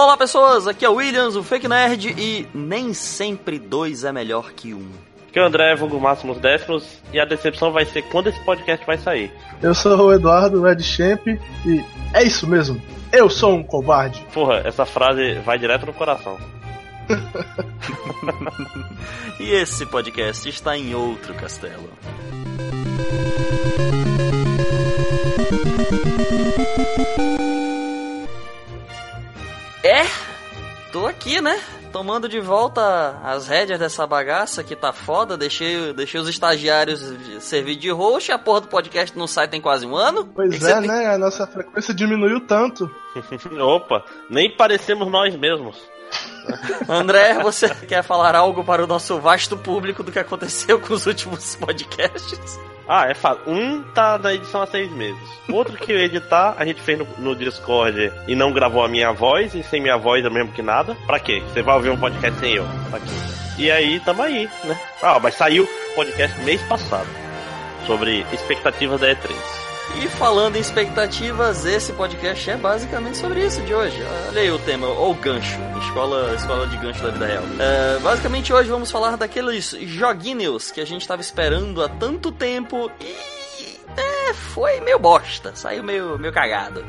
Olá, pessoas, aqui é o Williams, o Fake Nerd, e nem sempre dois é melhor que um. Aqui é o André, vulgo Máximos Décimos, e a decepção vai ser quando esse podcast vai sair. Eu sou o Eduardo Red Champ, e é isso mesmo, eu sou um covarde. Porra, essa frase vai direto no coração. e esse podcast está em outro castelo. É, tô aqui, né? Tomando de volta as rédeas dessa bagaça que tá foda. Deixei, deixei os estagiários servir de host. A porra do podcast não sai tem quase um ano. Pois é, né? A nossa frequência diminuiu tanto. Opa, nem parecemos nós mesmos. André, você quer falar algo para o nosso vasto público do que aconteceu com os últimos podcasts? Ah, é fácil. Um tá na edição há seis meses. Outro que eu editar, a gente fez no, no, Discord e não gravou a minha voz, e sem minha voz é mesmo que nada. Pra quê? Você vai ouvir um podcast sem eu. Pra quê? E aí, tamo aí, né? Ah, mas saiu podcast mês passado. Sobre expectativas da E3. E falando em expectativas, esse podcast é basicamente sobre isso de hoje. Olha aí o tema, ou gancho, escola, escola de gancho da vida real. É, basicamente hoje vamos falar daqueles joguinhos que a gente estava esperando há tanto tempo e é, foi meio bosta, saiu meio, meio cagado.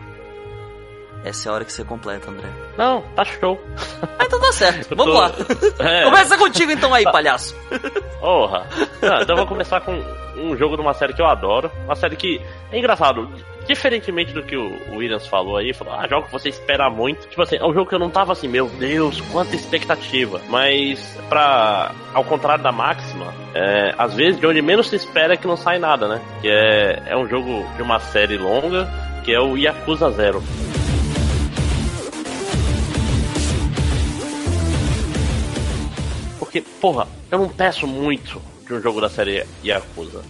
Essa é a hora que você completa, André. Não, tá show. Ah, então tá certo. Vamos tô... lá. É. Começa contigo então aí, palhaço. Porra. Ah, então eu vou começar com um jogo de uma série que eu adoro. Uma série que é engraçado. Diferentemente do que o Williams falou aí, falou, ah, jogo que você espera muito. Tipo assim, é um jogo que eu não tava assim, meu Deus, quanta expectativa. Mas, pra. Ao contrário da máxima, é, às vezes de onde menos se espera é que não sai nada, né? Que é, é um jogo de uma série longa, que é o Yakuza Zero. Porque, porra, eu não peço muito de um jogo da série Yakuza.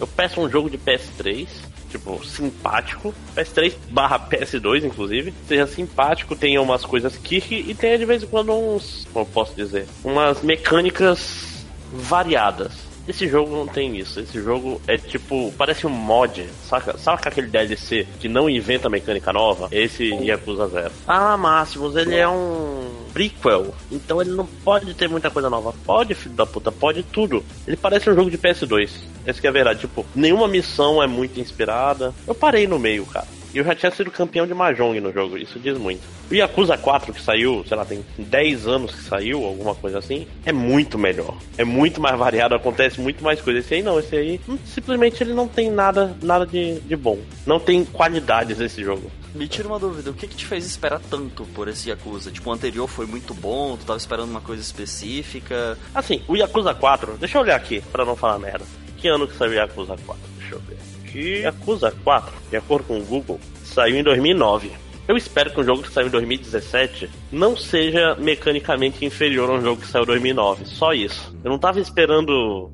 Eu peço um jogo de PS3, tipo, simpático. PS3 barra PS2, inclusive. Seja simpático, tenha umas coisas kick e tenha de vez em quando uns. Como eu posso dizer? Umas mecânicas variadas. Esse jogo não tem isso. Esse jogo é tipo. Parece um mod. Saca, saca aquele DLC que não inventa mecânica nova? Esse Yakuza Zero. Ah, Máximos, ele é um prequel. Então ele não pode ter muita coisa nova. Pode, filho da puta, pode tudo. Ele parece um jogo de PS2. Essa que é a verdade. Tipo, nenhuma missão é muito inspirada. Eu parei no meio, cara. E eu já tinha sido campeão de Mahjong no jogo, isso diz muito. O Yakuza 4, que saiu, sei lá, tem 10 anos que saiu, alguma coisa assim, é muito melhor. É muito mais variado, acontece muito mais coisas. Esse aí não, esse aí hum, simplesmente ele não tem nada, nada de, de bom. Não tem qualidades esse jogo. Me tira uma dúvida, o que que te fez esperar tanto por esse Yakuza? Tipo, o anterior foi muito bom, tu tava esperando uma coisa específica? Assim, o Yakuza 4, deixa eu olhar aqui, para não falar merda. Que ano que saiu o Yakuza 4? Deixa eu ver que Yakuza 4, de acordo com o Google, saiu em 2009. Eu espero que um jogo que saiu em 2017 não seja mecanicamente inferior a um jogo que saiu em 2009. Só isso. Eu não tava esperando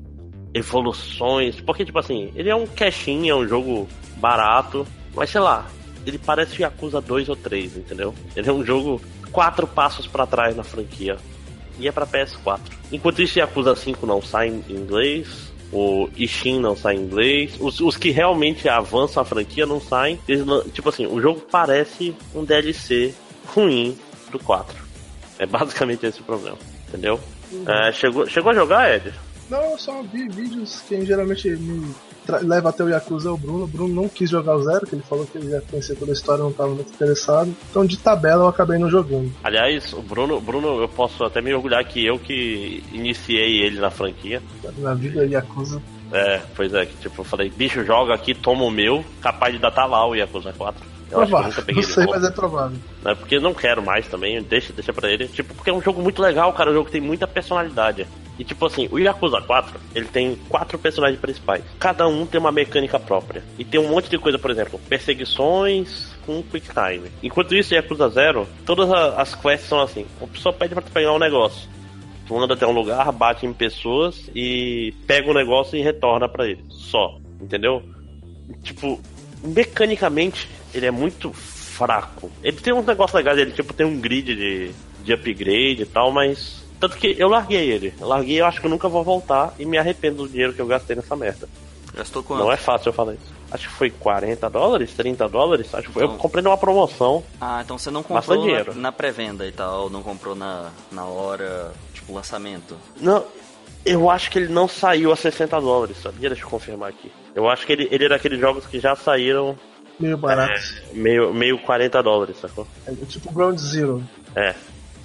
evoluções, porque, tipo assim, ele é um cashinho, é um jogo barato, mas sei lá, ele parece Yakuza 2 ou 3, entendeu? Ele é um jogo quatro passos para trás na franquia. E é pra PS4. Enquanto isso, Yakuza 5 não sai em inglês, o Ishin não sai em inglês. Os, os que realmente avançam a franquia não saem. Não, tipo assim, o jogo parece um DLC ruim do 4. É basicamente esse o problema, entendeu? Uhum. É, chegou, chegou a jogar, Ed? Não, eu só vi vídeos que geralmente me leva até o Yakuza é o Bruno. O Bruno não quis jogar o Zero, que ele falou que ele já conhecia toda a história não estava muito interessado. Então, de tabela, eu acabei não jogando. Aliás, o Bruno, Bruno, eu posso até me orgulhar que eu que iniciei ele na franquia. Na vida Yakuza. É, pois é, que tipo, eu falei, bicho, joga aqui, toma o meu, capaz de datar lá o Yakuza 4. Eu provável. acho que eu nunca peguei Não sei, mas é provável. É porque não quero mais também, deixa, deixa pra ele. Tipo, porque é um jogo muito legal, cara, um jogo que tem muita personalidade. E tipo assim, o Yakuza 4, ele tem quatro personagens principais. Cada um tem uma mecânica própria. E tem um monte de coisa, por exemplo, perseguições com quick time. Enquanto isso, Yakuza 0, todas as quests são assim. A pessoa pede pra tu pegar um negócio. Tu anda até um lugar, bate em pessoas e pega o um negócio e retorna para ele. Só. Entendeu? Tipo, mecanicamente, ele é muito fraco. Ele tem uns negócios legais, ele tipo tem um grid de, de upgrade e tal, mas tanto que eu larguei ele. Eu larguei, eu acho que eu nunca vou voltar e me arrependo do dinheiro que eu gastei nessa merda. Gastou quanto? Não é fácil eu falar isso. acho que foi 40 dólares, 30 dólares. Acho que foi. Eu então- comprei numa promoção. Ah, então você não comprou na, na pré-venda e tal, não comprou na, na hora, tipo, lançamento? Não, eu acho que ele não saiu a 60 dólares, sabia? Deixa eu confirmar aqui. Eu acho que ele, ele era aqueles jogos que já saíram. Meio barato. É, meio, meio 40 dólares, sacou? É tipo Ground Zero. É.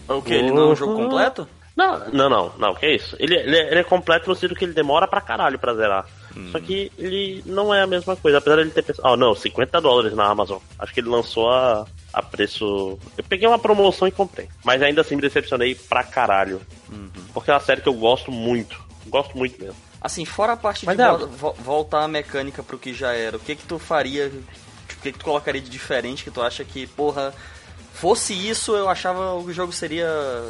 O que? Ele não é um jogo completo? Não, não, não, não, que isso? Ele, ele, é, ele é completo no sentido que ele demora pra caralho pra zerar. Hum. Só que ele não é a mesma coisa, apesar de ele ter pensado. Oh, não, 50 dólares na Amazon. Acho que ele lançou a, a preço. Eu peguei uma promoção e comprei. Mas ainda assim me decepcionei pra caralho. Uhum. Porque é uma série que eu gosto muito. Gosto muito mesmo. Assim, fora a parte Mas de é... vo voltar a mecânica pro que já era, o que que tu faria? O que que tu colocaria de diferente que tu acha que, porra, fosse isso, eu achava o jogo seria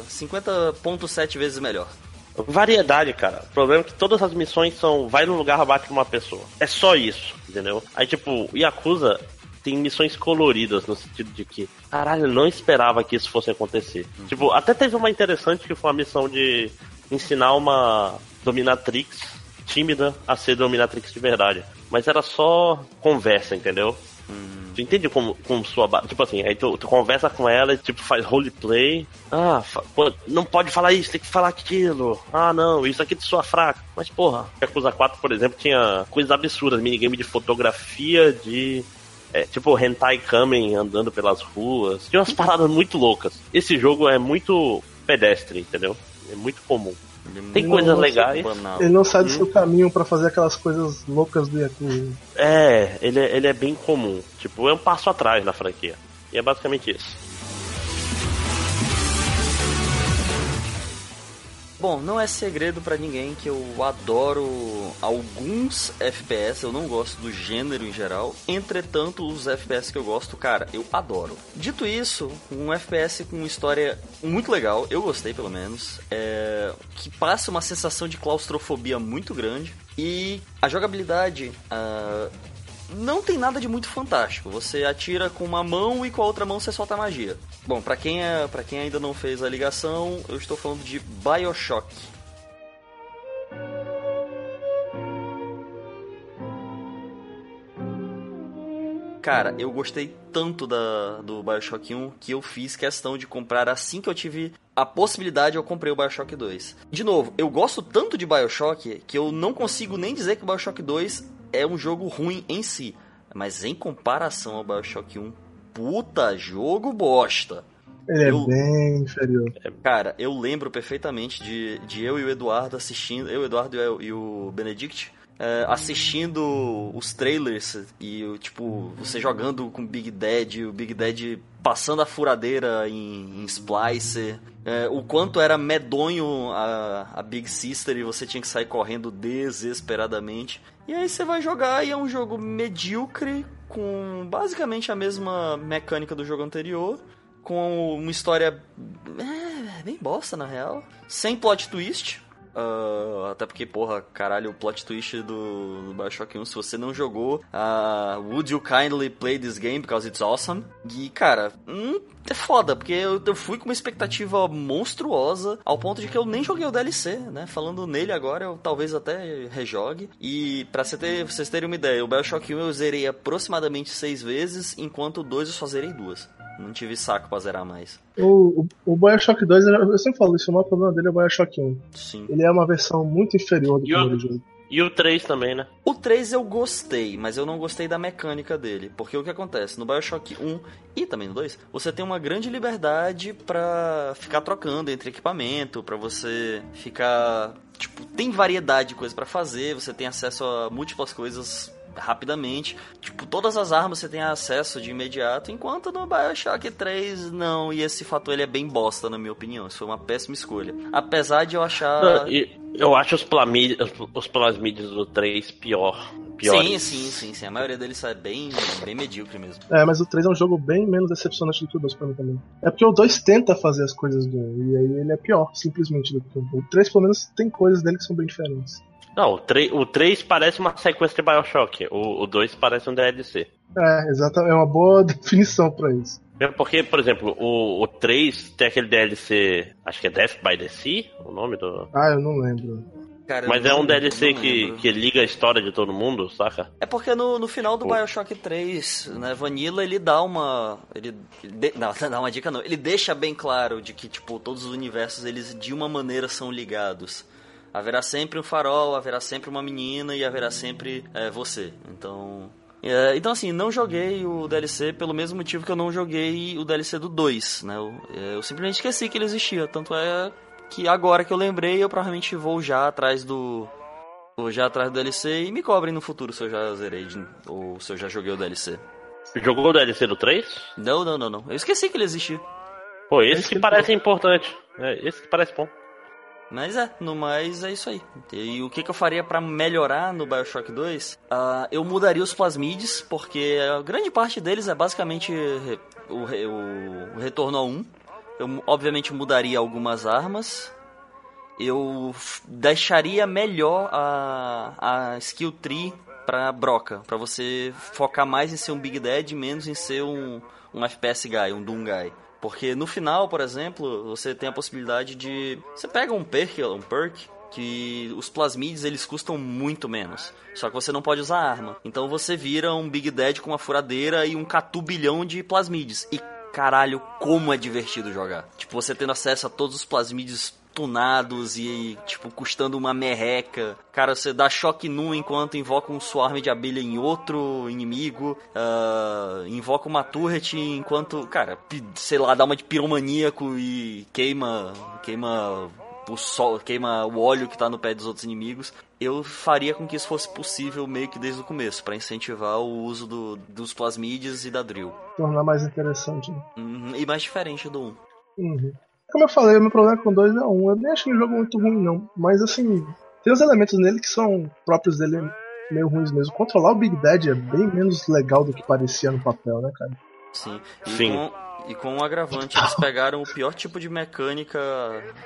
50.7 vezes melhor. Variedade, cara. O problema é que todas as missões são vai no lugar, abate uma pessoa. É só isso, entendeu? Aí, tipo, Yakuza tem missões coloridas, no sentido de que, caralho, eu não esperava que isso fosse acontecer. Uhum. Tipo, até teve uma interessante que foi uma missão de ensinar uma dominatrix tímida a ser dominatrix de verdade. Mas era só conversa, entendeu? Hum. Tu entende como, como sua Tipo assim, aí tu, tu, conversa com ela e tipo faz roleplay. Ah, pô, não pode falar isso, tem que falar aquilo. Ah, não, isso aqui de sua fraca. Mas porra, Yakuza 4, por exemplo, tinha coisas absurdas, minigame de fotografia, de é, tipo hentai kamen andando pelas ruas. Tinha umas paradas muito loucas. Esse jogo é muito pedestre, entendeu? É muito comum. Tem coisas legais. Ele não sai do hum. seu caminho para fazer aquelas coisas loucas do Yakuza. É, ele, é, ele é bem comum. Tipo, é um passo atrás na franquia. E é basicamente isso. Bom, não é segredo para ninguém que eu adoro alguns FPS, eu não gosto do gênero em geral. Entretanto, os FPS que eu gosto, cara, eu adoro. Dito isso, um FPS com uma história muito legal, eu gostei pelo menos, é... que passa uma sensação de claustrofobia muito grande. E a jogabilidade uh, não tem nada de muito fantástico. Você atira com uma mão e com a outra mão você solta magia. Bom, para quem é, para quem ainda não fez a ligação, eu estou falando de BioShock. Cara, eu gostei tanto da, do Bioshock 1 que eu fiz questão de comprar assim que eu tive a possibilidade, eu comprei o Bioshock 2. De novo, eu gosto tanto de Bioshock que eu não consigo nem dizer que o Bioshock 2 é um jogo ruim em si. Mas em comparação ao Bioshock 1, puta jogo bosta. Ele é eu, é bem inferior. Cara, eu lembro perfeitamente de, de eu e o Eduardo assistindo, eu, Eduardo e o, e o Benedict, é, assistindo os trailers e, tipo, você jogando com Big Dead, o Big Dead passando a furadeira em, em Splicer, é, o quanto era medonho a, a Big Sister e você tinha que sair correndo desesperadamente. E aí você vai jogar e é um jogo medíocre, com basicamente a mesma mecânica do jogo anterior, com uma história é, bem bosta na real, sem plot twist. Uh, até porque, porra, caralho, o plot twist do, do Bioshock 1, se você não jogou, uh, would you kindly play this game because it's awesome? E, cara, hum, é foda, porque eu, eu, fui com uma expectativa monstruosa, ao ponto de que eu nem joguei o DLC, né? Falando nele agora, eu talvez até rejogue. E pra ter, vocês terem uma ideia, o Bioshock 1 eu zerei aproximadamente seis vezes, enquanto o 2 eu só zerei duas. Não tive saco pra zerar mais. O, o, o Bioshock 2, eu sempre falo isso, o maior problema dele é o Bioshock 1. Sim. Ele é uma versão muito inferior do e primeiro o, jogo. E o 3 também, né? O 3 eu gostei, mas eu não gostei da mecânica dele. Porque o que acontece? No Bioshock 1 e também no 2, você tem uma grande liberdade para ficar trocando entre equipamento, para você ficar. Tipo, tem variedade de coisas para fazer, você tem acesso a múltiplas coisas rapidamente. Tipo, todas as armas você tem acesso de imediato, enquanto no BioShock 3 não. E esse fator ele é bem bosta, na minha opinião. Isso foi uma péssima escolha. Apesar de eu achar. Não, eu acho os, plamídios, os plasmídios do 3 pior. Sim, sim, sim, sim. A maioria deles é bem, bem medíocre mesmo. É, mas o 3 é um jogo bem menos decepcionante do que o 2 pra mim também. É porque o 2 tenta fazer as coisas do 1, e aí ele é pior, simplesmente, do que o 1. O 3, pelo menos, tem coisas dele que são bem diferentes. Não, o 3, o 3 parece uma sequência de Bioshock, o, o 2 parece um DLC. É, exatamente, é uma boa definição para isso. É porque, por exemplo, o, o 3 tem aquele DLC, acho que é Death by the Sea, o nome do. Ah, eu não lembro. Cara, Mas não é um lembro, DLC não que, que liga a história de todo mundo, saca? É porque no, no final do Pô. Bioshock 3, né, Vanilla, ele dá uma. Ele. ele de- não, dá uma dica não. Ele deixa bem claro de que, tipo, todos os universos, eles de uma maneira são ligados. Haverá sempre um farol, haverá sempre uma menina e haverá sempre é, você. Então. é, então, assim, não joguei o DLC pelo mesmo motivo que eu não joguei o DLC do 2, né? Eu, é, eu simplesmente esqueci que ele existia. Tanto é que agora que eu lembrei, eu provavelmente vou já atrás do, Vou já atrás do DLC e me cobrem no futuro se eu já zerei ou se eu já joguei o DLC. Jogou o DLC do 3? Não, não, não, não. Eu esqueci que ele existia. Pô, esse Esse que que parece importante. É, esse que parece bom. Mas é, no mais é isso aí. E o que, que eu faria pra melhorar no Bioshock 2? Ah, eu mudaria os plasmides, porque a grande parte deles é basicamente o, re- o retorno a 1. Eu obviamente mudaria algumas armas. Eu deixaria melhor a, a skill tree pra broca, pra você focar mais em ser um Big Dead e menos em ser um, um FPS guy, um Doom guy. Porque no final, por exemplo, você tem a possibilidade de. Você pega um perk, um perk que os plasmides eles custam muito menos. Só que você não pode usar arma. Então você vira um Big Dead com uma furadeira e um catubilhão de plasmides. E caralho, como é divertido jogar. Tipo, você tendo acesso a todos os plasmides tunados e, tipo, custando uma merreca. Cara, você dá choque num enquanto invoca um swarm de abelha em outro inimigo. ah, invoca uma turret enquanto, cara, sei lá, dá uma de piromaníaco e queima, queima o sol, queima o óleo que tá no pé dos outros inimigos. Eu faria com que isso fosse possível meio que desde o começo, pra incentivar o uso do- dos plasmides e da drill. Tornar mais interessante. né? Uhum, E mais diferente do 1. Uhum. Como eu falei, o meu problema com o 2 é um. Eu nem achei o jogo muito ruim, não. Mas assim, tem os elementos nele que são próprios dele meio ruins mesmo. Controlar o Big Dad é bem menos legal do que parecia no papel, né, cara? Sim. E Sim. Com, e com um agravante, eles pegaram o pior tipo de mecânica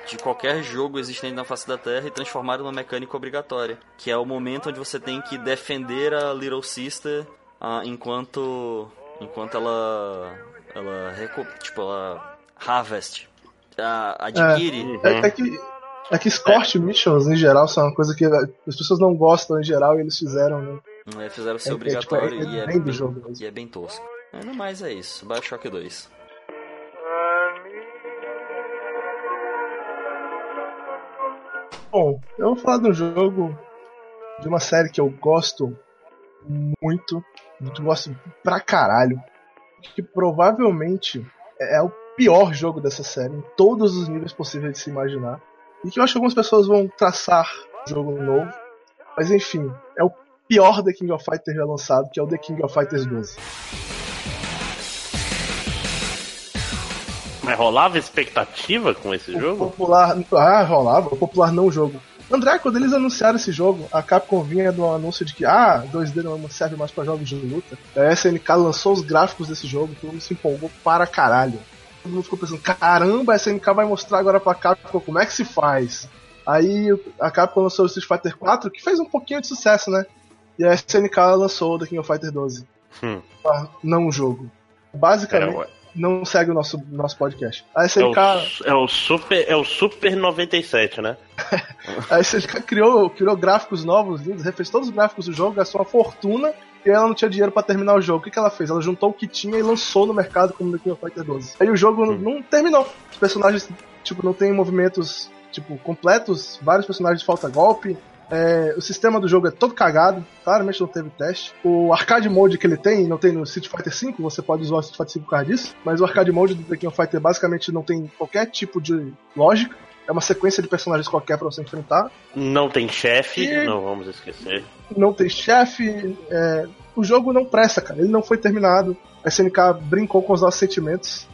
de qualquer jogo existente na face da Terra e transformaram numa mecânica obrigatória. Que é o momento onde você tem que defender a Little Sister ah, enquanto. enquanto ela. ela. tipo, ela. harvest. Adquire. É, é que. É que escort missions em geral são uma coisa que as pessoas não gostam em geral e eles fizeram, né? É, fizeram ser É- é, obrigatório tipo, é- e, é é bem e é bem tosco. É, no mais é isso. Bioshock 2. Bom, eu vou falar de um jogo de uma série que eu gosto muito, que eu gosto pra caralho, que provavelmente é o pior jogo dessa série, em todos os níveis possíveis de se imaginar, e que eu acho que algumas pessoas vão traçar um jogo novo, mas enfim, é o pior The King of Fighters já lançado, que é o The King of Fighters 12. Mas rolava expectativa com esse O jogo? popular. Ah, rolava. O popular não jogo. André, quando eles anunciaram esse jogo, a Capcom vinha do anúncio de que ah, 2D não serve mais pra jogos de luta. A SNK lançou os gráficos desse jogo, todo mundo se empolgou para caralho. Todo mundo ficou pensando, caramba, a SNK vai mostrar agora pra Capcom como é que se faz. Aí a Capcom lançou o Street Fighter 4, que fez um pouquinho de sucesso, né? E a SNK lançou o The King of Fighter 12. Hum. Não jogo. É, Basicamente, não segue o nosso, nosso podcast. A é, SNK. o, é o Super. É o Super 97, né? Aí você criou, criou gráficos novos, lindos, refez todos os gráficos do jogo, gastou uma fortuna e ela não tinha dinheiro pra terminar o jogo. O que, que ela fez? Ela juntou o que tinha e lançou no mercado como The King of Fighter 12. Aí o jogo não- não terminou. Os personagens, tipo, não tem movimentos, tipo, completos, vários personagens falta golpe. É, o sistema do jogo é todo cagado, claramente não teve teste. O arcade mode que ele tem, não tem no Street Fighter V, você pode usar o Street Fighter V por causa disso, mas o arcade mode do The King of Fighter basicamente não tem qualquer tipo de lógica. É uma sequência de personagens qualquer pra você enfrentar. Não tem chefe, E- não vamos esquecer. não tem chefe. é, o jogo não presta, cara. Ele não foi terminado. A SNK brincou com os nossos sentimentos.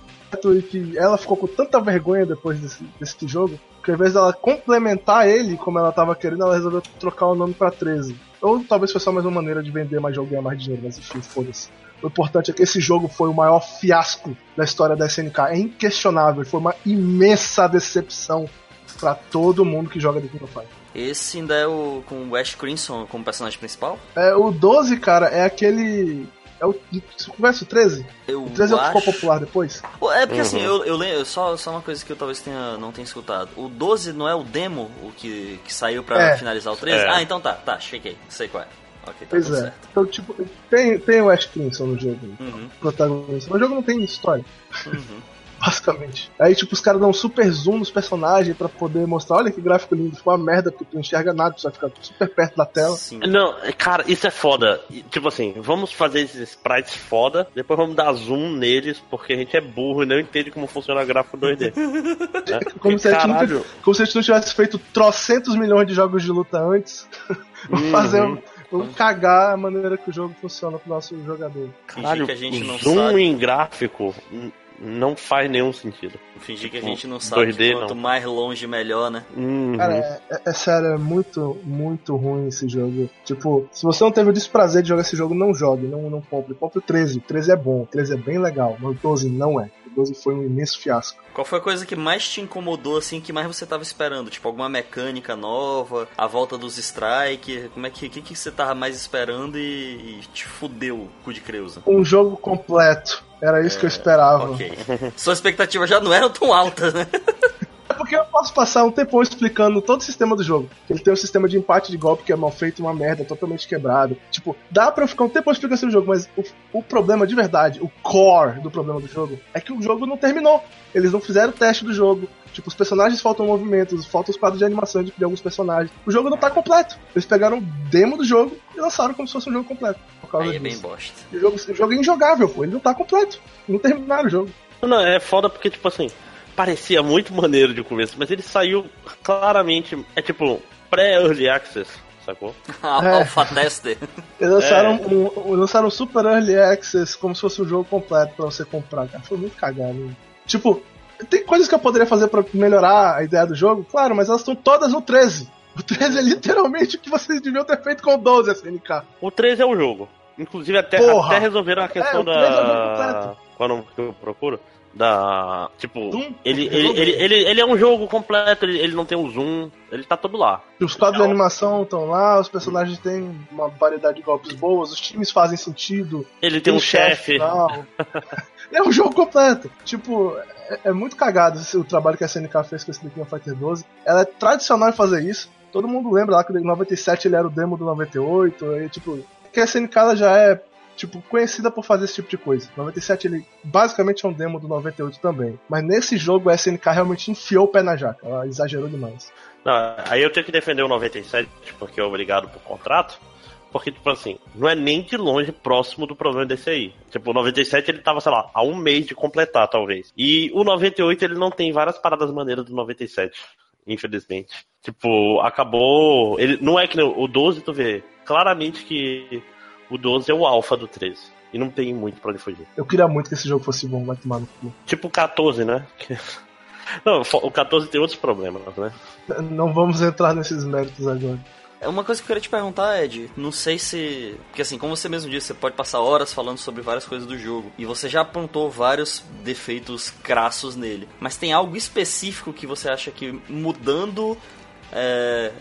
E que ela ficou com tanta vergonha depois desse, desse jogo, que ao invés dela complementar ele como ela tava querendo, ela resolveu trocar o nome pra 13. Ou talvez foi só mais uma maneira de vender mais jogo e ganhar mais dinheiro, mas enfim, foda-se. O importante é que esse jogo foi o maior fiasco da história da SNK. É inquestionável. Foi uma imensa decepção pra todo mundo que joga The King of Fighters. Esse ainda é o com o Ash Crimson como personagem principal? É, o 12, cara, é aquele. É o. Você conhece o 13? Eu O 13 é o que acho... ficou popular depois? É porque Uhum. assim, eu, eu lembro, só, só uma coisa que eu talvez tenha, não tenha escutado. O 12 não é o demo o que, que saiu pra É. finalizar o 13? É. Ah, então tá, tá, chequei, sei qual é. Ok, tá Pois tudo é. certo. Então, tipo, tem, tem o Ash Crimson no jogo, Uhum, protagonista. Mas o jogo não tem história, uhum. Basicamente. Aí, tipo, os caras dão um super zoom nos personagens pra poder mostrar, olha que gráfico lindo, ficou uma merda porque tu não enxerga nada, tu vai ficar super perto da tela. Sim. Não, cara, isso é foda. Tipo assim, vamos fazer esses sprites foda, depois vamos dar zoom neles, porque a gente é burro e não entende como funciona gráfico 2D. né? Como se, a gente Caralho. nunca, como se a gente não tivesse feito trocentos milhões de jogos de luta antes. Vamos Uhum. fazer um. Vamos cagar a maneira que o jogo funciona pro nosso jogador. Caralho, que a gente não zoom sabe. em gráfico não faz nenhum sentido. Fingir que a gente não sabe 2D que quanto não. mais longe, melhor, né? Uhum. Cara, é, é- é sério, é muito, muito ruim esse jogo. Tipo, se você não teve o desprazer de jogar esse jogo, não jogue, não, não compre. Compre o 13. O 13 é bom, o 13 é bem legal, mas o 12 não é. O 12 foi um imenso fiasco. Qual foi a coisa que mais te incomodou, assim, que mais você tava esperando? Tipo, alguma mecânica nova, a volta dos strike? Como é que, que, que você tava mais esperando e, e te fudeu o cu de Creusa? Um jogo completo. Era isso que eu esperava. Ok. Suas expectativas já não eram tão altas, né? É porque eu posso passar um tempão explicando todo o sistema do jogo. Ele tem um sistema de empate de golpe que é mal feito, uma merda, totalmente quebrado. Tipo, dá pra eu ficar um tempão explicando esse jogo, mas o, o problema de verdade, o core do problema do jogo, é que o jogo não terminou. Eles não fizeram o teste do jogo. Tipo, os personagens faltam movimentos, faltam os quadros de animação de, de alguns personagens. O jogo não tá completo. Eles pegaram o demo do jogo e lançaram como se fosse um jogo completo. Por causa Aí é bem disso. bosta. O jogo, o jogo é injogável, pô. Ele não tá completo. Não terminaram o jogo. Não, é foda porque, tipo assim, parecia muito maneiro de começo, mas ele saiu claramente. É tipo, pré-early access, sacou? É. Alpha Tester. Eles lançaram, um, um- lançaram um Super Early Access como se fosse um jogo completo pra você comprar, cara. Foi muito cagado. Tipo, tem coisas que eu poderia fazer pra melhorar a ideia do jogo, claro, mas elas estão todas no 13. O 13 é literalmente o que vocês deviam ter feito com o 12, SNK. O 13 é o jogo. Inclusive, até, Porra! até resolveram a questão É, o 13 é o jogo da. completo. Qual é o nome que eu procuro? Da. Tipo, Doom? ele, ele, ele, ele, ele é um jogo completo, ele, ele não tem um zoom, ele tá todo lá. Os quadros de animação estão lá, os personagens têm uma variedade de golpes boas, os times fazem sentido, Ele tem um chefe. é um jogo completo. Tipo, é, é muito cagado o trabalho que a SNK fez com esse The King of Fighter 12. Ela é tradicional em fazer isso. Todo mundo lembra lá que o 97 ele era o demo do 98. Aí, tipo, que a SNK ela já é tipo conhecida por fazer esse tipo de coisa. 97 ele basicamente é um demo do 98 também. Mas nesse jogo a SNK realmente enfiou o pé na jaca. Ela exagerou demais. Não, aí eu tenho que defender o 97, porque é obrigado por contrato. Porque, tipo assim, não é nem de longe próximo do problema desse aí. Tipo, o 97 ele tava, sei lá, há um mês de completar, talvez. E o 98 ele não tem várias paradas maneiras do 97, infelizmente. Tipo, acabou. Ele, não é que o 12, tu vê claramente que o 12 é o alfa do 13. E não tem muito pra onde fugir. Eu queria muito que esse jogo fosse bom, vai tomar no cu. Tipo o 14, né? Não, o 14 tem outros problemas, né? Não vamos entrar nesses méritos agora. É uma coisa que eu queria te perguntar, Ed. Não sei se. Porque assim, como você mesmo disse, você pode passar horas falando sobre várias coisas do jogo. E você já apontou vários defeitos crassos nele. Mas tem algo específico que você acha que mudando. é,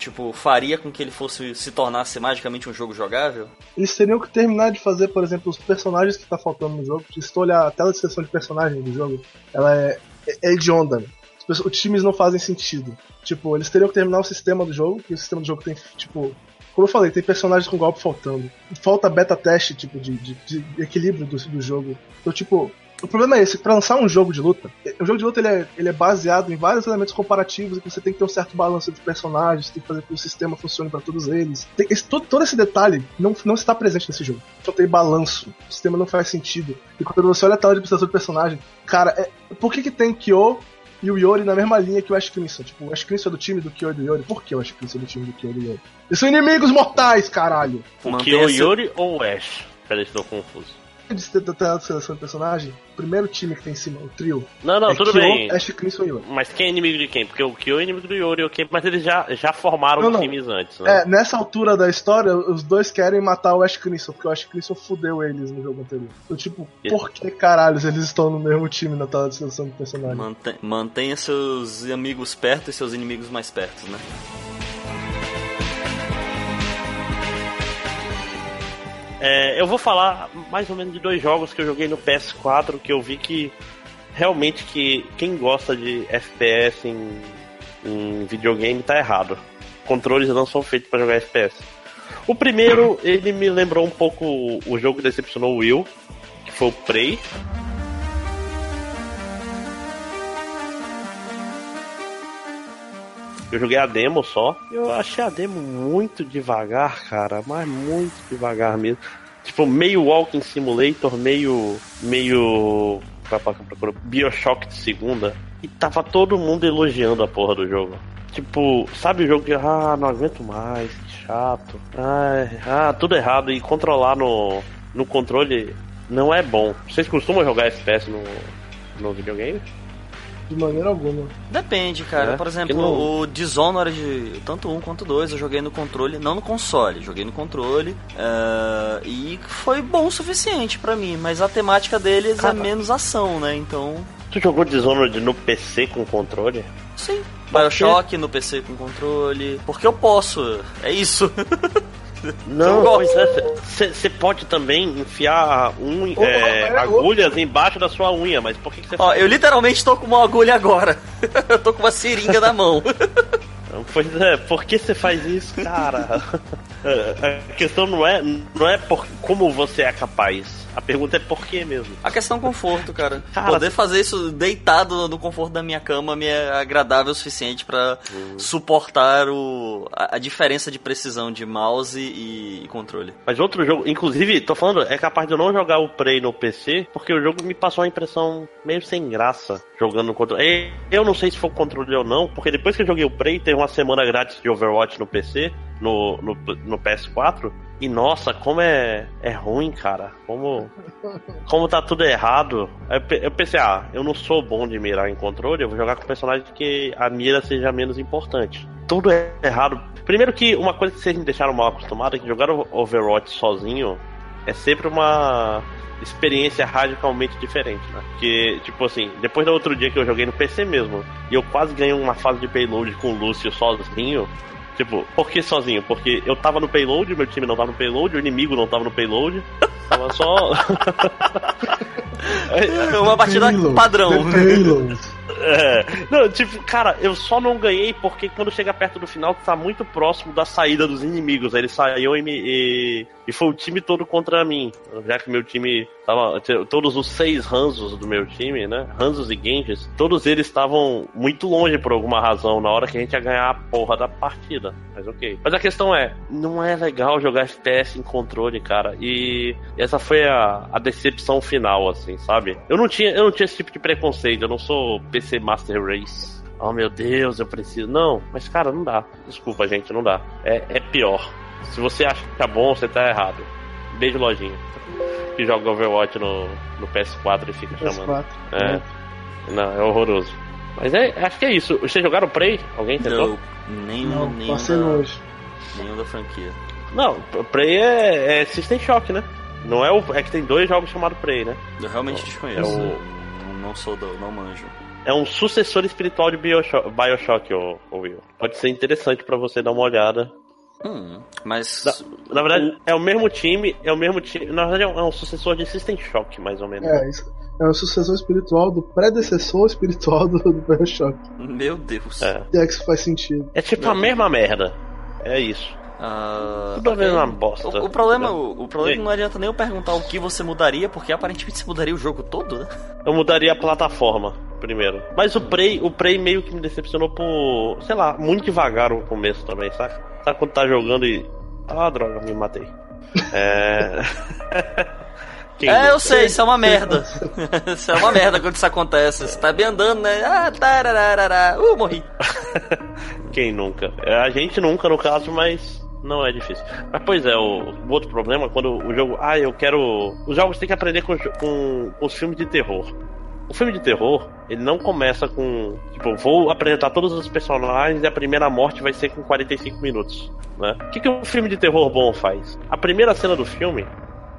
Tipo, faria com que ele fosse se tornasse magicamente um jogo jogável? Eles teriam que terminar de fazer, por exemplo, os personagens que tá faltando no jogo. Se tu olhar a tela de seleção de personagem do jogo, ela é, é, é hedionda. Os perso- Os times não fazem sentido. Tipo, eles teriam que terminar o sistema do jogo, que o sistema do jogo tem, tipo. Como eu falei, tem personagens com golpe faltando. Falta beta teste, tipo, de, de- de equilíbrio do, do jogo. Então, tipo, o problema é esse, pra lançar um jogo de luta, o jogo de luta ele é, ele é baseado em vários elementos comparativos e que você tem que ter um certo balanço de personagens, tem que fazer com que o sistema funcione pra todos eles. Tem- esse- todo, todo esse detalhe não, não está presente nesse jogo. Só tem balanço, o sistema não faz sentido. E quando você olha a tela de apresentação do personagem, cara, é- por que que tem Kyo e o Yori na mesma linha que o Ash Crimson? Tipo, o Ash Crimson é do time do Kyo e do Yori. Por que o Ash Crimson é do time do Kyo e do Yori? Eles são inimigos mortais, caralho! O Mantenha esse- Kyoyori ou o Ash? Peraí, estou confuso. De ter da seleção de personagem, o primeiro time que tem em cima, o trio, Não, não, é tudo Kyo, bem. Ash Crimson e Yori. Mas quem é inimigo de quem? Porque o Kyo é inimigo do Yori, ok, mas eles já, já formaram Não, não. times antes, né? É, nessa altura da história, os dois querem matar o Ash Crimson, porque o Ash Crimson fudeu eles no jogo anterior. Eu, tipo, por que caralhos eles estão no mesmo time na tela de seleção de personagem? Mante- Mantenha seus amigos perto e seus inimigos mais perto, né? É, eu vou falar mais ou menos de dois jogos que eu joguei no PS4 que eu vi que realmente que quem gosta de FPS em, em videogame tá errado. Controles não são feitos para jogar FPS. O primeiro, ele me lembrou um pouco o jogo que decepcionou o Will, que foi o Prey. Eu joguei a demo só. Eu achei a demo muito devagar, cara. Mas muito devagar mesmo. Tipo, meio Walking Simulator, meio. meio. Bioshock de segunda. E tava todo mundo elogiando a porra do jogo. Tipo, sabe o jogo que. Ah, não aguento mais, que chato. Ai, ah, tudo errado. E controlar no, no controle não é bom. Vocês costumam jogar FPS no, no videogame? De maneira alguma. Depende, cara. É, Por exemplo, não- o Dishonored, tanto um quanto dois, eu joguei no controle, não no console, joguei no controle. eh, e foi bom o suficiente pra mim, mas a temática deles Cara. é menos ação, né? Então, Tu jogou Dishonored no PC com controle? sim. Bioshock no PC com controle. Porque eu posso, é isso. Não, Eu pois é. Você pode também enfiar un, Ô, é, é, ô. agulhas embaixo da sua unha, mas por que você Ó, eu literalmente tô com uma agulha agora. eu tô com uma seringa na mão. Pois é, por que você faz isso, cara? É, a questão não é, não é por como você é capaz. A pergunta é por que mesmo. A questão é conforto, cara. Cara, Poder fazer isso deitado no conforto da minha cama me é agradável o suficiente pra suportar o, a, a diferença de precisão de mouse e, e controle. Mas outro jogo, inclusive, tô falando, é capaz de eu não jogar o Prey no PC, porque o jogo me passou uma impressão meio sem graça jogando no controle. Eu não sei se foi o controle ou não, porque depois que eu joguei o Prey, teve uma semana grátis de Overwatch no PC, no, no, no PS4. E nossa, como é, é ruim, cara. Como, como tá tudo errado. Eu, pe- eu pensei, ah, eu não sou bom de mirar em controle, eu vou jogar com personagem que a mira seja menos importante. Tudo é errado. Primeiro que uma coisa que vocês me deixaram mal acostumado é que jogar Overwatch sozinho é sempre uma experiência radicalmente diferente, né? Porque, tipo assim, depois do outro dia que eu joguei no PC mesmo, e eu quase ganhei uma fase de payload com o Lúcio sozinho, Tipo, por que sozinho? Porque eu tava no payload, meu time não tava no payload, o inimigo não tava no payload. Tava só. É uma partida Payload, padrão. payload. É. Não, tipo, cara, eu só não ganhei porque quando chega perto do final, tá muito próximo da saída dos inimigos. Aí ele saiu e, me, e, e foi o time todo contra mim. Já que meu time tava. Todos os seis Hanzos do meu time, né? Hanzos e Genjis, todos eles estavam muito longe por alguma razão na hora que a gente ia ganhar a porra da partida. Mas ok. Mas a questão é, não é legal jogar FPS em controle, cara. E essa foi a, a decepção final, assim, sabe? Eu não tinha, eu não tinha esse tipo de preconceito, eu não sou PC Master Race. Oh meu Deus, eu preciso. Não, mas cara, não dá. Desculpa, gente, não dá. É, é pior. Se você acha que tá bom, você tá errado. Beijo, lojinha. Que joga Overwatch no, no PS4 e fica chamando. PS4. É. Não, é horroroso. Mas é, acho que é isso. Vocês jogaram Prey? Alguém tentou? Não, nenhum, Não, nenhum, passei da, longe. nenhum da franquia. Não, Prey é, é System Shock, né? Não é o. É que tem dois jogos chamados Prey, né? Eu realmente É desconheço. o- Não, sou do, não manjo. É um sucessor espiritual de Bioshock, Bioshock ô Will. Pode ser interessante pra você dar uma olhada. Hum, mas. Na, na verdade, é o mesmo time, é o mesmo time. Na verdade, é um, é um sucessor de System Shock, mais ou menos. É, isso. É o sucessor espiritual do predecessor espiritual do, do Bioshock. Meu Deus. É. E é que isso faz sentido. É tipo a mesma merda. É isso. Ah, Tudo a ok. mesma bosta. O, o problema, o, o problema é que não adianta nem eu perguntar o que você mudaria, porque aparentemente você mudaria o jogo todo, né? Eu mudaria a plataforma primeiro. Mas o Prey, o Prey meio que me decepcionou por, sei lá, muito devagar o começo também, sabe? Sabe quando tá jogando e. Ah, droga, me matei. É. É, eu sei, isso é uma merda. isso é uma merda quando isso acontece. Você tá bem andando, né? Ah, tarararara. Uh, morri. Quem nunca? É, A gente nunca, no caso, mas não é difícil. Mas, pois é, o, o outro problema é quando o jogo. Ah, eu quero. Os jogos têm que aprender com, com, com os filmes de terror. O filme de terror, ele não começa com. Tipo, vou apresentar todos os personagens e a primeira morte vai ser com 45 minutos. Né? O que, que um filme de terror bom faz? A primeira cena do filme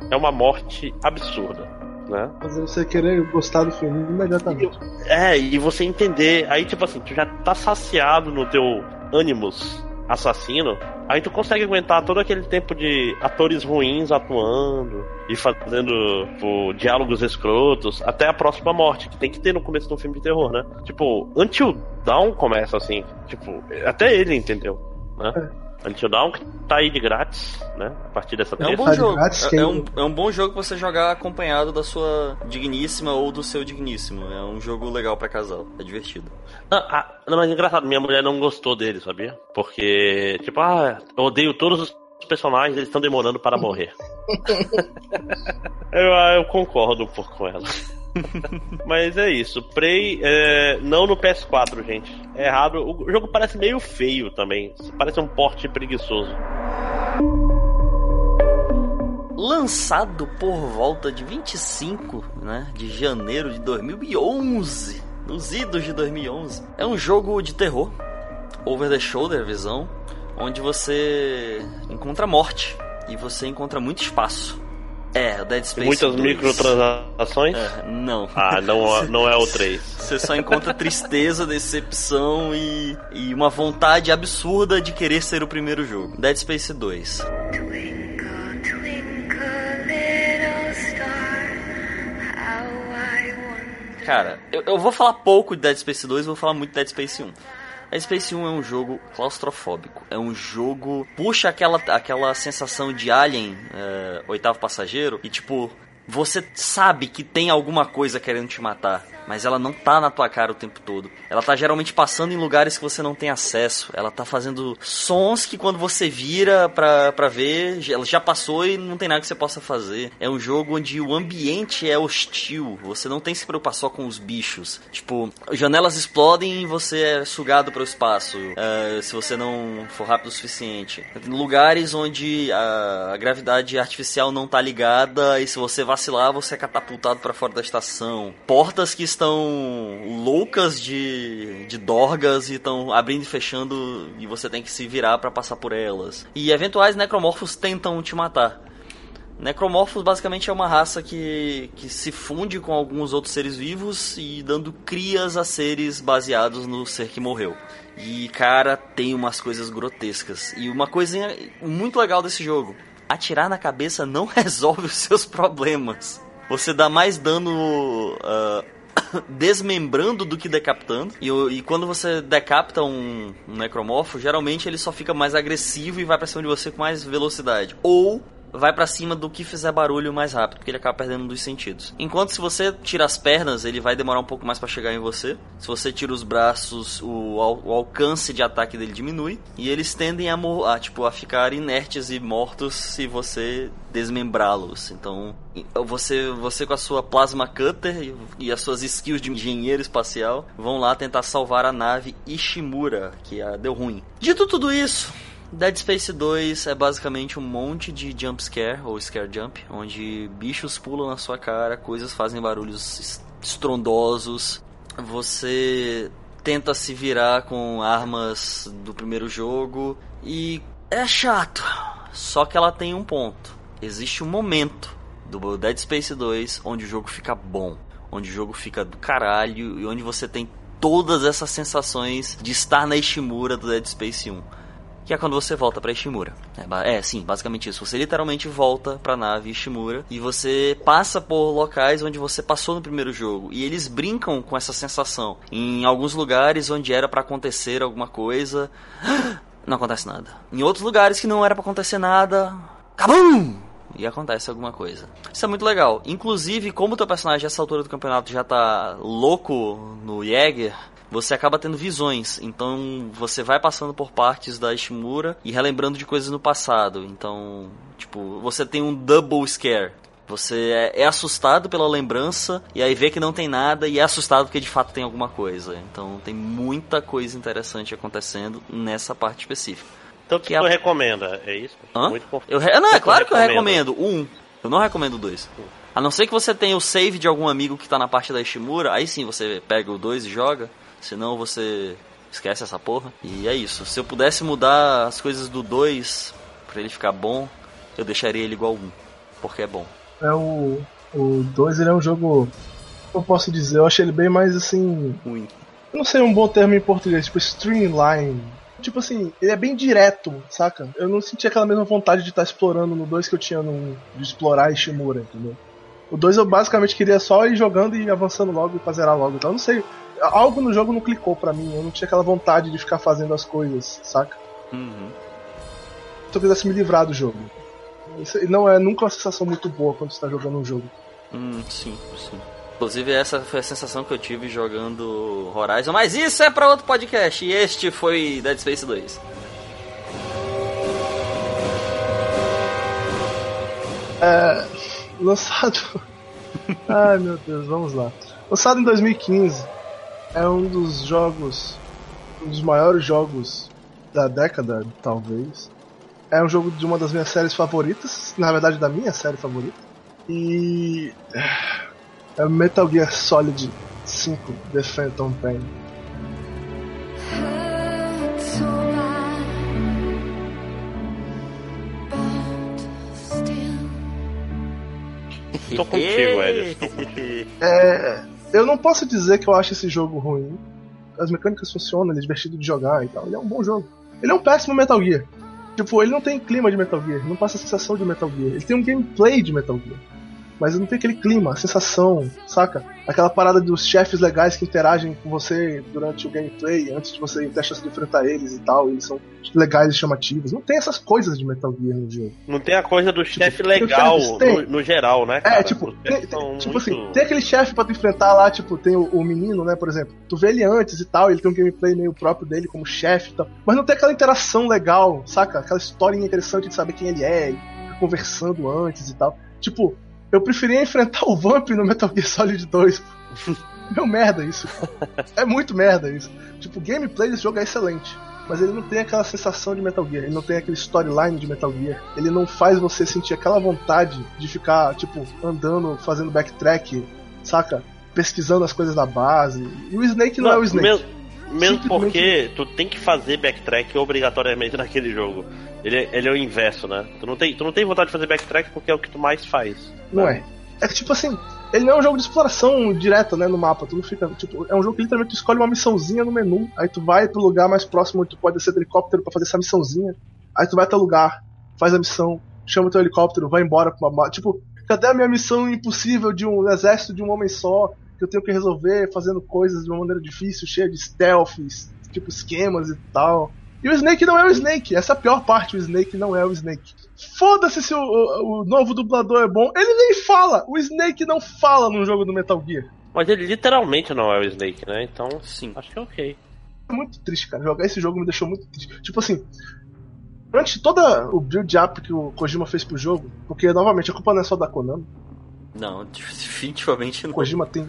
é uma morte absurda. Né? Fazer você querer gostar do filme imediatamente. É, e você entender, aí tipo assim, tu já tá saciado no teu ânimos assassino, aí tu consegue aguentar todo aquele tempo de atores ruins atuando e fazendo tipo, diálogos escrotos até a próxima morte, que tem que ter no começo de um filme de terror, né? Tipo, Until Dawn começa assim, tipo, até ele entendeu, né? É. Until Dawn tá aí de grátis, né? A partir dessa É um bom jogo. É, é, um, é um bom jogo pra você jogar acompanhado da sua digníssima ou do seu digníssimo. É um jogo legal para casal. É divertido. Não, ah, não, mas é engraçado, minha mulher não gostou dele, sabia? Porque, tipo, ah, eu odeio todos os personagens, eles estão demorando para morrer. eu, ah, eu concordo um pouco com ela. Mas é isso. Prey, é, não no PS4, gente. É errado. O jogo parece meio feio também. Parece um porte preguiçoso. Lançado por volta de 25 né, de janeiro de 2011, nos idos de 2011, é um jogo de terror, over the shoulder visão, onde você encontra morte e você encontra muito espaço. É, o Dead Space. Muitas 2. microtransações? É, não. Ah, não, não é o 3. Você só encontra tristeza, decepção e, e uma vontade absurda de querer ser o primeiro jogo. Dead Space 2. Cara, eu, eu vou falar pouco de Dead Space 2 vou falar muito de Dead Space 1. A Space 1 é um jogo claustrofóbico. É um jogo. Puxa aquela, aquela sensação de Alien, é, oitavo passageiro, e tipo, você sabe que tem alguma coisa querendo te matar mas ela não tá na tua cara o tempo todo. Ela tá geralmente passando em lugares que você não tem acesso. Ela tá fazendo sons que quando você vira pra, pra ver, ela já passou e não tem nada que você possa fazer. É um jogo onde o ambiente é hostil. Você não tem que se preocupar só com os bichos. Tipo, janelas explodem e você é sugado para o espaço. Uh, se você não for rápido o suficiente. Tem lugares onde a, a gravidade artificial não tá ligada e se você vacilar, você é catapultado para fora da estação. Portas que estão loucas de, de dorgas e estão abrindo e fechando e você tem que se virar para passar por elas. E eventuais necromorfos tentam te matar. Necromorfos basicamente é uma raça que, que se funde com alguns outros seres vivos e dando crias a seres baseados no ser que morreu. E cara, tem umas coisas grotescas. E uma coisinha muito legal desse jogo: atirar na cabeça não resolve os seus problemas. Você dá mais dano uh, desmembrando do que decapitando. E, e quando você decapita um, um necromorfo, geralmente ele só fica mais agressivo e vai pra cima de você com mais velocidade. Ou vai para cima do que fizer barulho mais rápido, porque ele acaba perdendo dos sentidos. Enquanto se você tira as pernas, ele vai demorar um pouco mais para chegar em você. Se você tira os braços, o, o, alcance de ataque dele diminui e eles tendem a, a tipo a ficar inertes e mortos se você desmembrá-los. Então, você você com a sua plasma cutter e, e, as suas skills de engenheiro espacial vão lá tentar salvar a nave Ishimura, que a, deu ruim. Dito tudo isso, Dead Space 2 é basicamente um monte de jump scare ou scare jump, onde bichos pulam na sua cara, coisas fazem barulhos estrondosos. Você tenta se virar com armas do primeiro jogo e é chato. Só que ela tem um ponto. Existe um momento do Dead Space 2 onde o jogo fica bom, onde o jogo fica do caralho e onde você tem todas essas sensações de estar na Ishimura do Dead Space 1 que é quando você volta para Ishimura. É, é, sim, basicamente isso. Você literalmente volta para a nave Ishimura e você passa por locais onde você passou no primeiro jogo e eles brincam com essa sensação. Em alguns lugares onde era para acontecer alguma coisa, não acontece nada. Em outros lugares que não era para acontecer nada, cabum! E acontece alguma coisa. Isso é muito legal. Inclusive, como o teu personagem nessa altura do campeonato já tá louco no Jäger, você acaba tendo visões. Então você vai passando por partes da Ishimura e relembrando de coisas no passado. Então, tipo, você tem um double scare. Você é, é, assustado pela lembrança e aí vê que não tem nada e é assustado porque de fato tem alguma coisa. Então tem muita coisa interessante acontecendo nessa parte específica. Então que tu a... recomenda, é isso? Hã? Muito eu re... Não, é claro que eu recomendo. Um. Eu não recomendo dois. A não ser que você tenha o save de algum amigo que tá na parte da Ishimura, aí sim você pega o dois e joga. Senão você esquece essa porra. E é isso. Se eu pudesse mudar as coisas do 2 para ele ficar bom, eu deixaria ele igual 1, um, porque é bom. É o o 2 ele é um jogo eu posso dizer, eu acho ele bem mais assim, ruim. não sei um bom termo em português, tipo streamline. tipo assim, ele é bem direto, saca? Eu não senti aquela mesma vontade de estar explorando no 2 que eu tinha no de explorar Ishimura, entendeu? O 2 eu basicamente queria só ir jogando e avançando logo e fazer logo. Então eu não sei. Algo no jogo não clicou pra mim. Eu não tinha aquela vontade de ficar fazendo as coisas, saca? Uhum. Se eu quisesse me livrar do jogo. Isso não é nunca uma sensação muito boa quando você tá jogando um jogo. Hum, sim, sim. Inclusive, essa foi a sensação que eu tive jogando Horizon. Mas isso é para outro podcast. E este foi Dead Space 2. É, lançado. Ai meu Deus, vamos lá. Lançado em 2015, é um dos jogos. Um dos maiores jogos da década, talvez. É um jogo de uma das minhas séries favoritas, na verdade da minha série favorita. E. É Metal Gear Solid 5 The Phantom Pain. Tô contigo, contigo. É, eu não posso dizer que eu acho esse jogo ruim. As mecânicas funcionam, ele é divertido de jogar e tal. Ele é um bom jogo. Ele é um péssimo Metal Gear. Tipo, ele não tem clima de Metal Gear, não passa a sensação de Metal Gear. Ele tem um gameplay de Metal Gear. Mas não tem aquele clima, a sensação, saca? Aquela parada dos chefes legais que interagem com você durante o gameplay, antes de você ter a chance de enfrentar eles e tal, eles são legais e chamativos. Não tem essas coisas de Metal Gear no jogo. Não tem a coisa do chefe tem legal no, no geral, né, cara? É, tipo, tem, tem- tipo muito- assim, tem aquele chefe pra tu enfrentar lá, tipo, tem o, o menino, né, por exemplo. Tu vê ele antes e tal, ele tem um gameplay meio próprio dele como chefe e tal. Mas não tem aquela interação legal, saca? Aquela historinha interessante de saber quem ele é, e conversando antes e tal. Tipo, eu preferia enfrentar o Vamp no Metal Gear Solid 2. Meu merda isso. É muito merda isso. Tipo, o gameplay desse jogo é excelente. Mas ele não tem aquela sensação de Metal Gear, ele não tem aquele storyline de Metal Gear, ele não faz você sentir aquela vontade de ficar, tipo, andando, fazendo backtrack, saca? Pesquisando as coisas da base. E o Snake não, é o Snake. Mesmo, mesmo Simplesmente- porque tu tem que fazer backtrack obrigatoriamente naquele jogo. Ele, é- ele é o inverso, né? Tu não, tem, tu não tem vontade de fazer backtrack porque é o que tu mais faz. Não é. É que, tipo assim, ele não é um jogo de exploração direta, né, no mapa. Tu não fica, tipo, é um jogo que literalmente tu escolhe uma missãozinha no menu, aí tu vai pro lugar mais próximo onde tu pode descer do helicóptero pra fazer essa missãozinha. Aí tu vai até o lugar, faz a missão, chama o teu helicóptero, vai embora pra uma. Tipo, cadê a minha missão impossível de um exército de um homem só, que eu tenho que resolver fazendo coisas de uma maneira difícil, cheia de stealths, tipo, esquemas e tal. E o Snake não é o Snake, essa é a pior parte, o Snake não é o Snake. Foda-se se o, o- o novo dublador é bom, ele nem fala! O Snake não fala num jogo do Metal Gear. Mas ele literalmente não é o Snake, né? Então, Sim. acho que é ok. É muito triste, cara. Jogar esse jogo me deixou muito triste. Tipo assim, durante toda o build-up que o Kojima fez pro jogo, porque novamente a culpa não é só da Konami, Não, definitivamente o não. Kojima tem.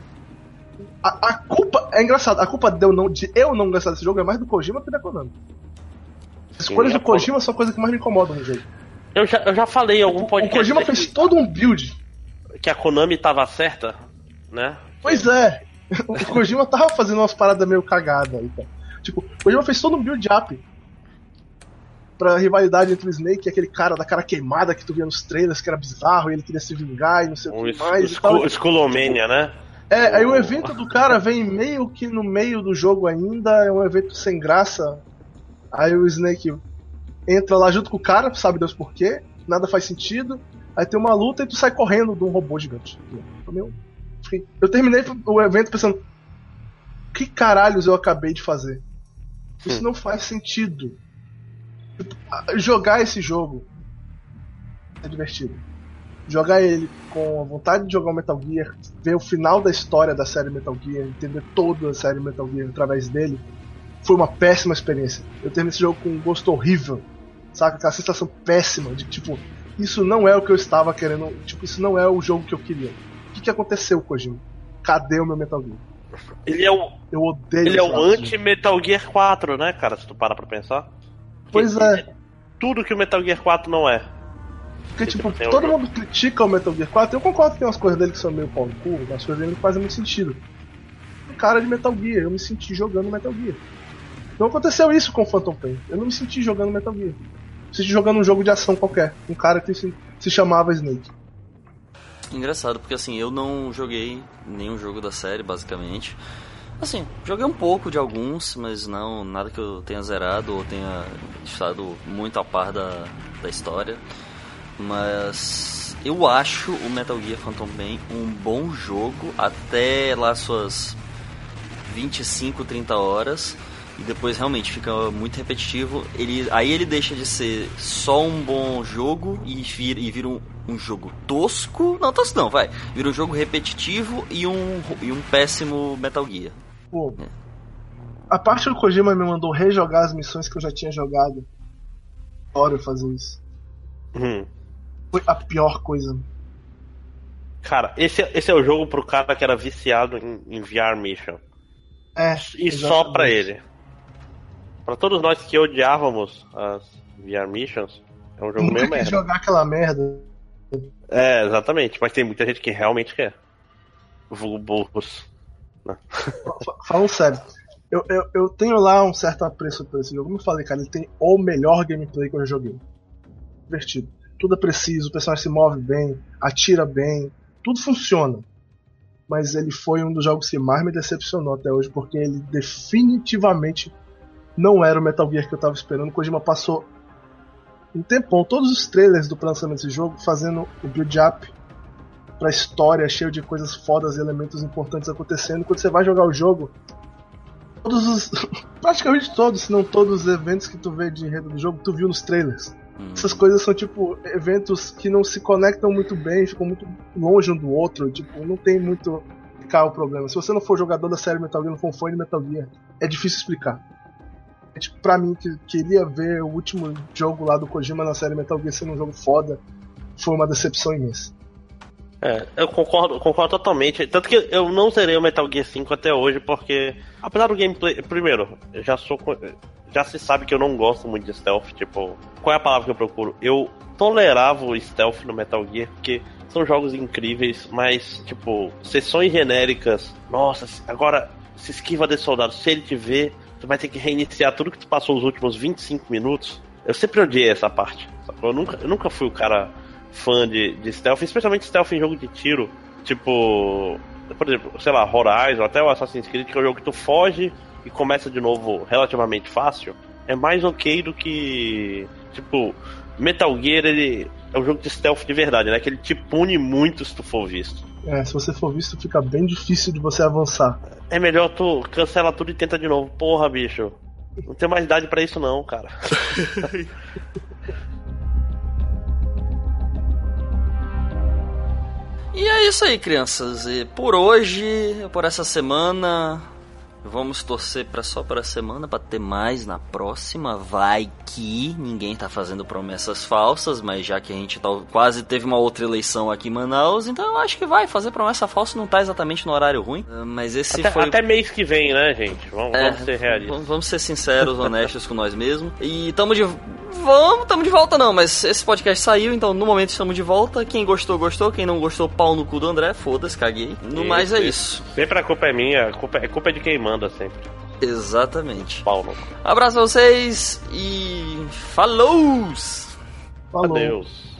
A, a culpa. É engraçado, a culpa de eu, não, de eu não gostar desse jogo é mais do Kojima que da Konami. Escolhas do Kojima são a coisa que mais me incomodam no jogo. Eu já, eu já falei em algum O podcast Kojima que- fez todo um build. que a Konami tava certa, né? Pois é. O Kojima tava fazendo umas paradas meio cagadas aí, cara. Tipo, o Kojima fez todo um build-up pra rivalidade entre o Snake e aquele cara da cara queimada que tu via nos trailers, que era bizarro, e ele queria se vingar e não sei o que mais tal. Esculomania, né? É, aí o evento do cara vem meio que no meio do jogo ainda, é um evento sem graça. Aí o Snake entra lá junto com o cara, sabe Deus por quê, nada faz sentido. Aí tem uma luta e tu sai correndo de um robô gigante. Fiquei- eu terminei o evento pensando: que caralhos eu acabei de fazer? Isso não faz sentido. Jogar esse jogo é divertido. Jogar ele com a vontade de jogar o Metal Gear, ver o final da história da série Metal Gear, entender toda a série Metal Gear através dele, foi uma péssima experiência. Eu terminei esse jogo com um gosto horrível, saca? Aquela sensação péssima de tipo, isso não é o que eu estava querendo, tipo, isso não é o jogo que eu queria. O que, que aconteceu, Kojima? Cadê o meu Metal Gear? Ele é o, Eu odeio ele é o anti-Metal Gear 4, né, cara? Se tu parar pra pensar. Pois Porque é. Tudo que o Metal Gear 4 não é. Porque, tipo, todo jogo. mundo critica o Metal Gear 4. Eu concordo que tem umas coisas dele que são meio pau no cu, mas coisas dele não fazem muito sentido. Cara de Metal Gear, eu me senti jogando Metal Gear. Não aconteceu isso com o Phantom Pain. Eu não me senti jogando Metal Gear. Me senti jogando um jogo de ação qualquer. Um cara que se, se chamava Snake. Engraçado, porque assim, eu não joguei nenhum jogo da série, basicamente. Assim, joguei um pouco de alguns, mas não nada que eu tenha zerado ou tenha estado muito a par da, da história. Mas eu acho o Metal Gear Phantom Pain um bom jogo até lá suas 25, 30 horas. E depois realmente fica muito repetitivo. Ele, aí ele deixa de ser só um bom jogo e vira, e vira um, um jogo tosco. Não, tosco não, vai. Vira um jogo repetitivo e um, e um péssimo Metal Gear. Pô, a parte do Kojima me mandou rejogar as missões que eu já tinha jogado. Adoro fazer isso. Hum. Foi a pior coisa. Cara, esse, esse é o jogo pro cara que era viciado em, em VR Mission. É. E só pra exatamente. ele. Pra todos nós que odiávamos as VR Missions, é um jogo Nunca meio merda. jogar aquela merda. É, exatamente, mas tem muita gente que realmente quer. Burros. Fa- Falando sério, eu, eu, eu tenho lá um certo apreço por esse jogo. Como eu falei, cara, ele tem o melhor gameplay que eu já joguei. Divertido. Tudo é preciso, o personagem se move bem, atira bem, tudo funciona. Mas ele foi um dos jogos que mais me decepcionou até hoje, porque ele definitivamente não era o Metal Gear que eu tava esperando. O Kojima passou um tempão, todos os trailers do lançamento desse jogo, fazendo o build-up pra história, cheio de coisas fodas e elementos importantes acontecendo. Quando você vai jogar o jogo, todos os. praticamente todos, se não todos os eventos que tu vê de enredo do jogo, tu viu nos trailers. Hum. Essas coisas são tipo eventos que não se conectam muito bem, ficam muito longe um do outro, tipo, não tem muito explicar o problema. Se você não for jogador da série Metal Gear, não for um fã de Metal Gear, é difícil explicar. Tipo, pra mim, que queria ver o último jogo lá do Kojima na série Metal Gear sendo um jogo foda, foi uma decepção imensa. É, eu concordo, concordo totalmente. Tanto que eu não zerei o Metal Gear 5 até hoje, porque, apesar do gameplay. Primeiro, eu já sou. Já se sabe que eu não gosto muito de stealth. Tipo, qual é a palavra que eu procuro? Eu tolerava o stealth no Metal Gear, porque são jogos incríveis, mas, tipo, sessões genéricas. Nossa, agora se esquiva desse soldado. Se ele te ver, tu vai ter que reiniciar tudo que tu passou os últimos 25 minutos. Eu sempre odiei essa parte. Eu nunca, eu nunca fui o cara fã de, de stealth, especialmente stealth em jogo de tiro. Tipo, por exemplo, sei lá, Horizon, até o Assassin's Creed, que é um jogo que tu foge e começa de novo relativamente fácil. É mais ok do que. Tipo, Metal Gear, ele é um jogo de stealth de verdade, né? Que ele te pune muito se tu for visto. É, se você for visto, fica bem difícil de você avançar. É melhor tu cancela tudo e tenta de novo. Porra, bicho. Não tenho mais idade pra isso não, cara. E é isso aí, crianças. E por hoje, por essa semana, vamos torcer para só para a semana para ter mais na próxima. Vai que ninguém tá fazendo promessas falsas, mas já que a gente tá, quase teve uma outra eleição aqui em Manaus, então eu acho que vai fazer promessa falsa. Não tá exatamente no horário ruim, Ah, mas esse Até, foi até mês que vem, né, gente? Vamos, é, vamos ser realistas. vamos- ser sinceros, honestos com nós mesmos. E tamo de. Vamos, tamo de volta não, mas esse podcast saiu, então no momento estamos de volta. Quem gostou, gostou. Quem não gostou, pau no cu do André. Foda-se, caguei. No mais é isso. Sempre a culpa é minha, culpa é, a culpa é de quem manda sempre. Exatamente. Pau no cu. Abraço a vocês e. Falou! Falou. Adeus.